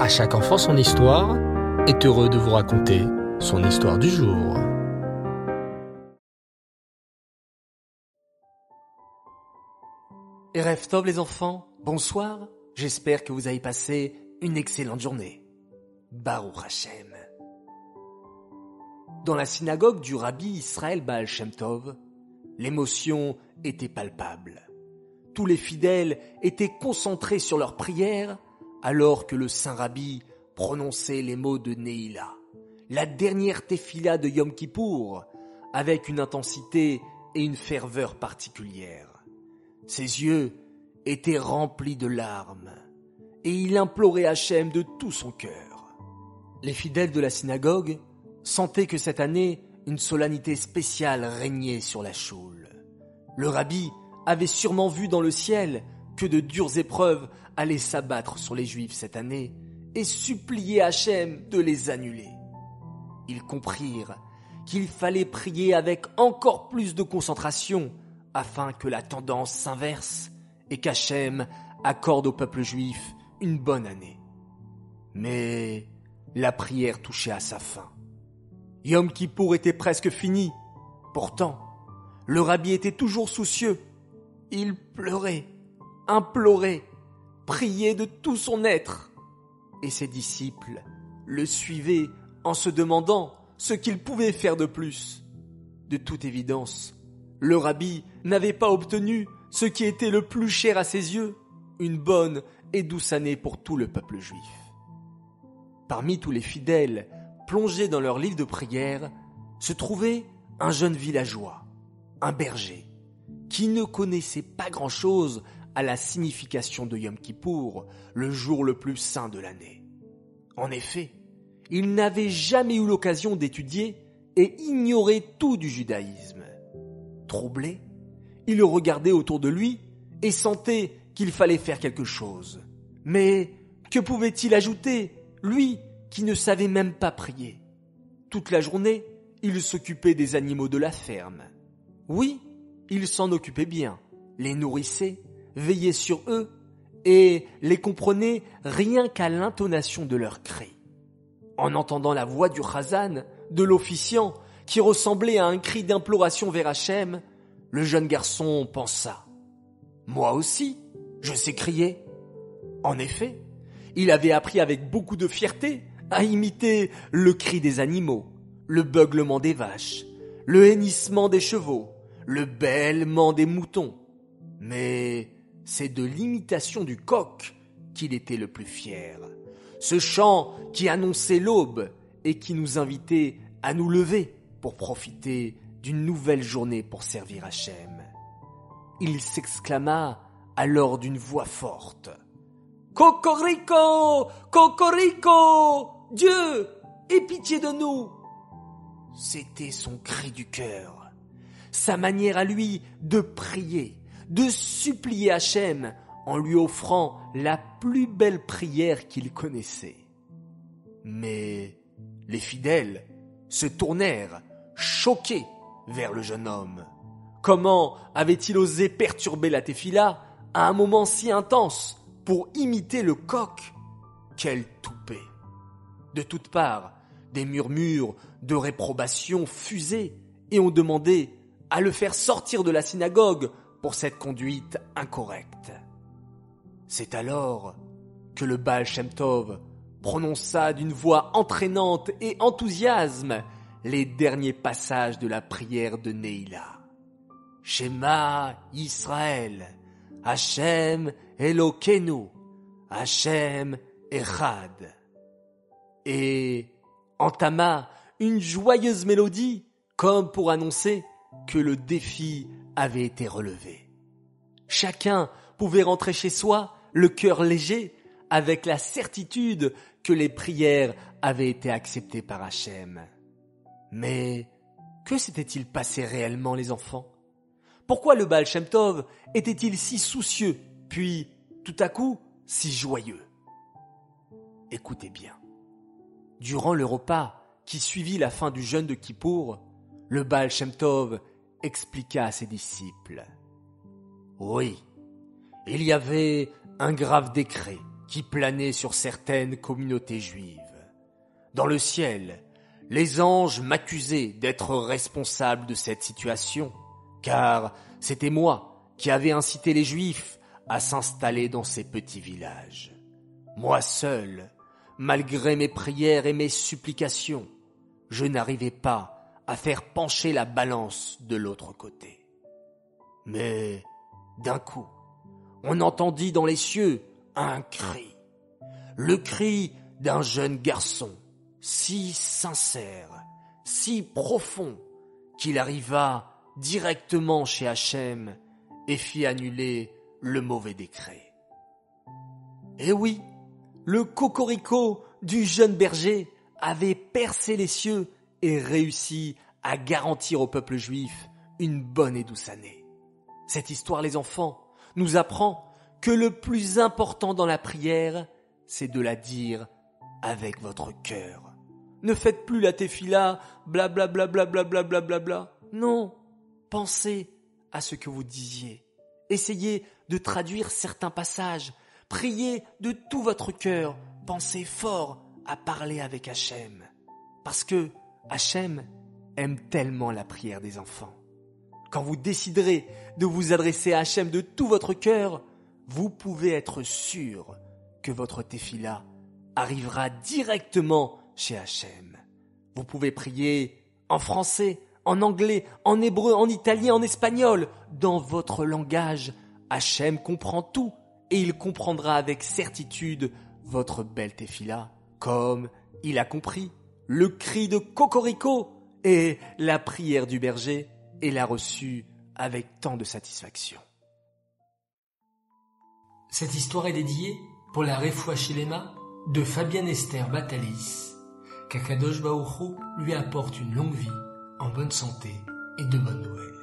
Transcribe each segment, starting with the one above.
À chaque enfant son histoire est heureux de vous raconter son histoire du jour. Erev Tov les enfants, bonsoir, j'espère que vous avez passé une excellente journée. Baruch Hashem. Dans la synagogue du rabbi Israël Baal Shem Tov, l'émotion était palpable. Tous les fidèles étaient concentrés sur leur prière alors que le saint rabbi prononçait les mots de Neila, la dernière tefila de Yom Kippour, avec une intensité et une ferveur particulières. Ses yeux étaient remplis de larmes et il implorait Hachem de tout son cœur. Les fidèles de la synagogue sentaient que cette année, une solennité spéciale régnait sur la choule. Le rabbi avait sûrement vu dans le ciel que de dures épreuves allaient s'abattre sur les Juifs cette année et supplier Hachem de les annuler. Ils comprirent qu'il fallait prier avec encore plus de concentration afin que la tendance s'inverse et qu'Hachem accorde au peuple juif une bonne année. Mais la prière touchait à sa fin. Yom Kippour était presque fini. Pourtant, le rabbi était toujours soucieux. Il pleurait, implorait, priait de tout son être. Et ses disciples le suivaient en se demandant ce qu'il pouvait faire de plus. De toute évidence, le rabbi n'avait pas obtenu ce qui était le plus cher à ses yeux, une bonne et douce année pour tout le peuple juif. Parmi tous les fidèles plongés dans leur livre de prière, se trouvait un jeune villageois, un berger, qui ne connaissait pas grand-chose à la signification de Yom Kippour, le jour le plus saint de l'année. En effet, il n'avait jamais eu l'occasion d'étudier et ignorait tout du judaïsme. Troublé, il regardait autour de lui et sentait qu'il fallait faire quelque chose. Mais que pouvait-il ajouter, lui qui ne savait même pas prier? Toute la journée, il s'occupait des animaux de la ferme. Oui, il s'en occupait bien, les nourrissait, veillait sur eux et les comprenait rien qu'à l'intonation de leurs cris. En entendant la voix du Chazan, de l'officiant, qui ressemblait à un cri d'imploration vers Hachem, le jeune garçon pensa. Moi aussi, je sais crier. En effet, il avait appris avec beaucoup de fierté à imiter le cri des animaux, le beuglement des vaches, le hennissement des chevaux, le bêlement des moutons. Mais c'est de l'imitation du coq qu'il était le plus fier. Ce chant qui annonçait l'aube et qui nous invitait à nous lever pour profiter d'une nouvelle journée pour servir Hachem. Il s'exclama alors d'une voix forte. Cocorico! Cocorico! Dieu! Aie pitié de nous! C'était son cri du cœur, sa manière à lui de prier, de supplier Hachem en lui offrant la plus belle prière qu'il connaissait. Mais les fidèles se tournèrent, choqués, vers le jeune homme. Comment avait-il osé perturber la tefila à un moment si intense pour imiter le coq Quel toupet De toutes parts, des murmures de réprobation fusaient et on demandait à le faire sortir de la synagogue pour cette conduite incorrecte. C'est alors que le Baal Shem Tov prononça d'une voix entraînante et enthousiasme les derniers passages de la prière de Neila. Shema Israël, Hachem Elokeinu, Hachem Echad. Et entama une joyeuse mélodie comme pour annoncer que le défi avait été relevé. Chacun pouvait rentrer chez soi, le cœur léger, avec la certitude que les prières avaient été acceptées par Hachem. Mais que s'était-il passé réellement, les enfants? Pourquoi le Baal Shem Tov était-il si soucieux, puis, tout à coup, si joyeux? Écoutez bien. Durant le repas qui suivit la fin du jeûne de Kippour, le Baal Shem Tov expliqua à ses disciples. Oui, il y avait un grave décret qui planait sur certaines communautés juives. Dans le ciel, les anges m'accusaient d'être responsable de cette situation, car c'était moi qui avais incité les juifs à s'installer dans ces petits villages. Moi seul, malgré mes prières et mes supplications, je n'arrivais pas à faire pencher la balance de l'autre côté. Mais d'un coup, on entendit dans les cieux un cri, le cri d'un jeune garçon, si sincère, si profond, qu'il arriva directement chez Hachem et fit annuler le mauvais décret. Eh oui, le cocorico du jeune berger avait percé les cieux et réussit à garantir au peuple juif une bonne et douce année. Cette histoire, les enfants, nous apprend que le plus important dans la prière, c'est de la dire avec votre cœur. Ne faites plus la tefila, blablabla, blablabla, blablabla. Bla. Non, pensez à ce que vous disiez. Essayez de traduire certains passages. Priez de tout votre cœur. Pensez fort à parler avec Hachem. Parce que Hachem aime tellement la prière des enfants. Quand vous déciderez de vous adresser à Hachem de tout votre cœur, vous pouvez être sûr que votre tefila arrivera directement chez Hachem. Vous pouvez prier en français, en anglais, en hébreu, en italien, en espagnol, dans votre langage. Hachem comprend tout et il comprendra avec certitude votre belle tefila, comme il a compris le cri de Cocorico et la prière du berger et l'a reçu avec tant de satisfaction. Cette histoire est dédiée pour la Shilema de Fabienne Esther Batalis, qu'Akadosh Baoru lui apporte une longue vie en bonne santé et de bonnes nouvelles.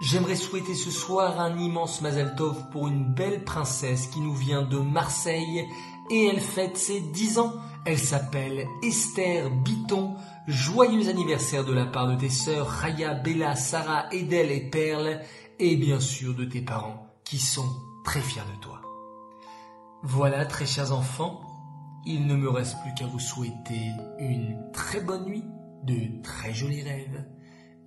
J'aimerais souhaiter ce soir un immense Mazal Tov pour une belle princesse qui nous vient de Marseille et elle fête ses 10 ans. Elle s'appelle Esther Biton. Joyeux anniversaire de la part de tes sœurs Raya, Bella, Sarah, Edel et Perle et bien sûr de tes parents qui sont très fiers de toi. Voilà, très chers enfants, il ne me reste plus qu'à vous souhaiter une très bonne nuit de très jolis rêves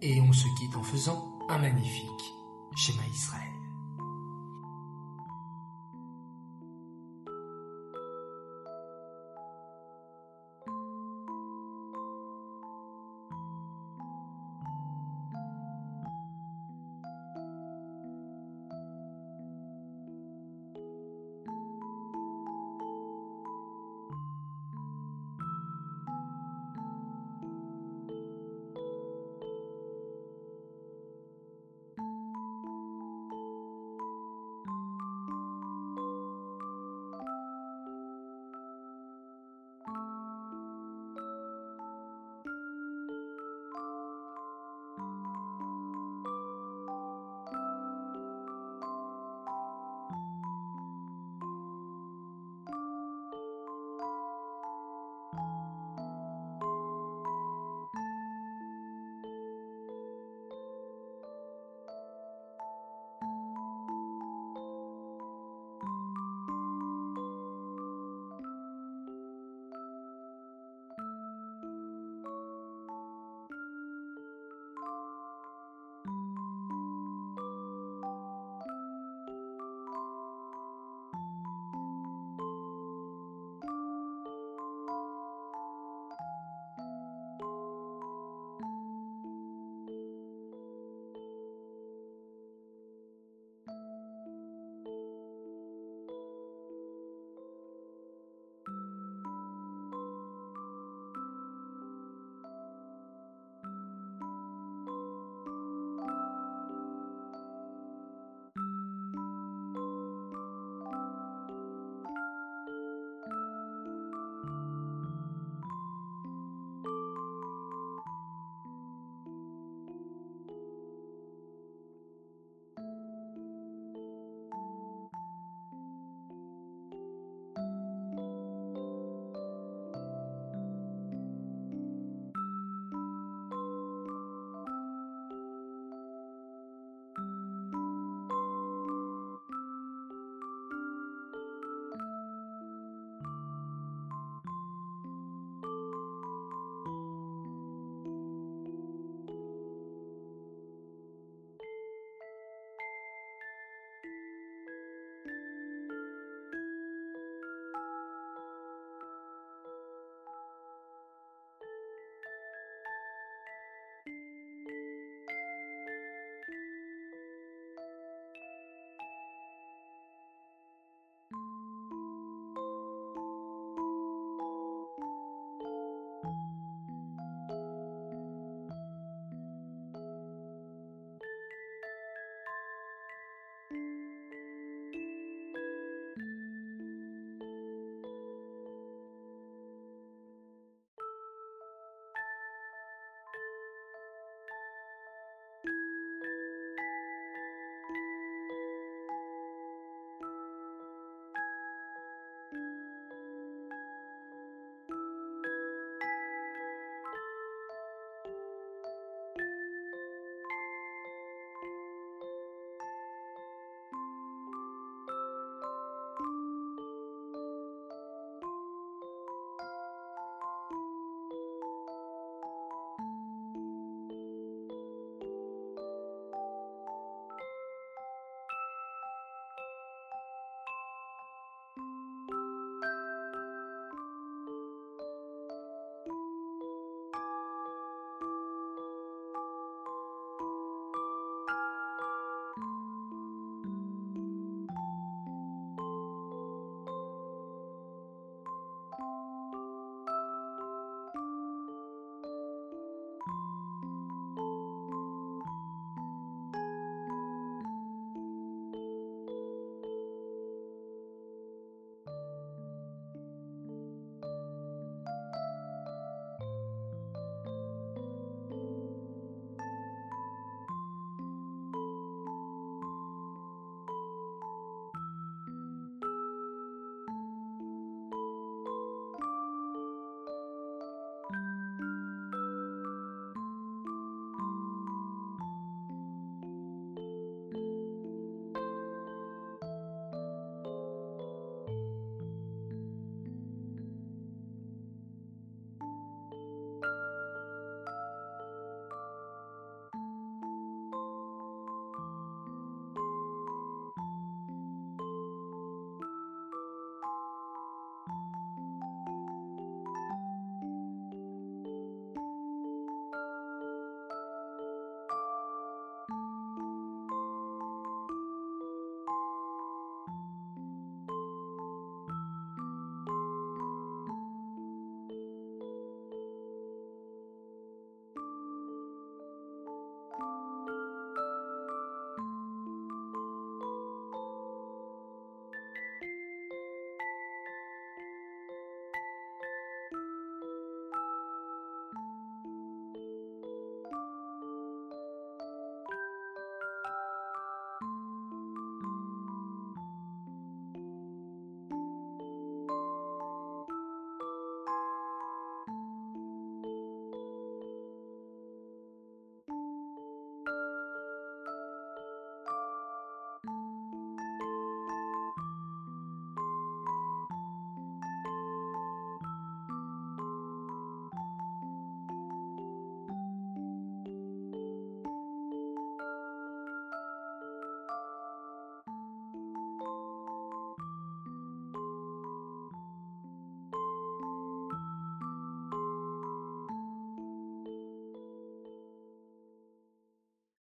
et on se quitte en faisant un magnifique schéma Israël.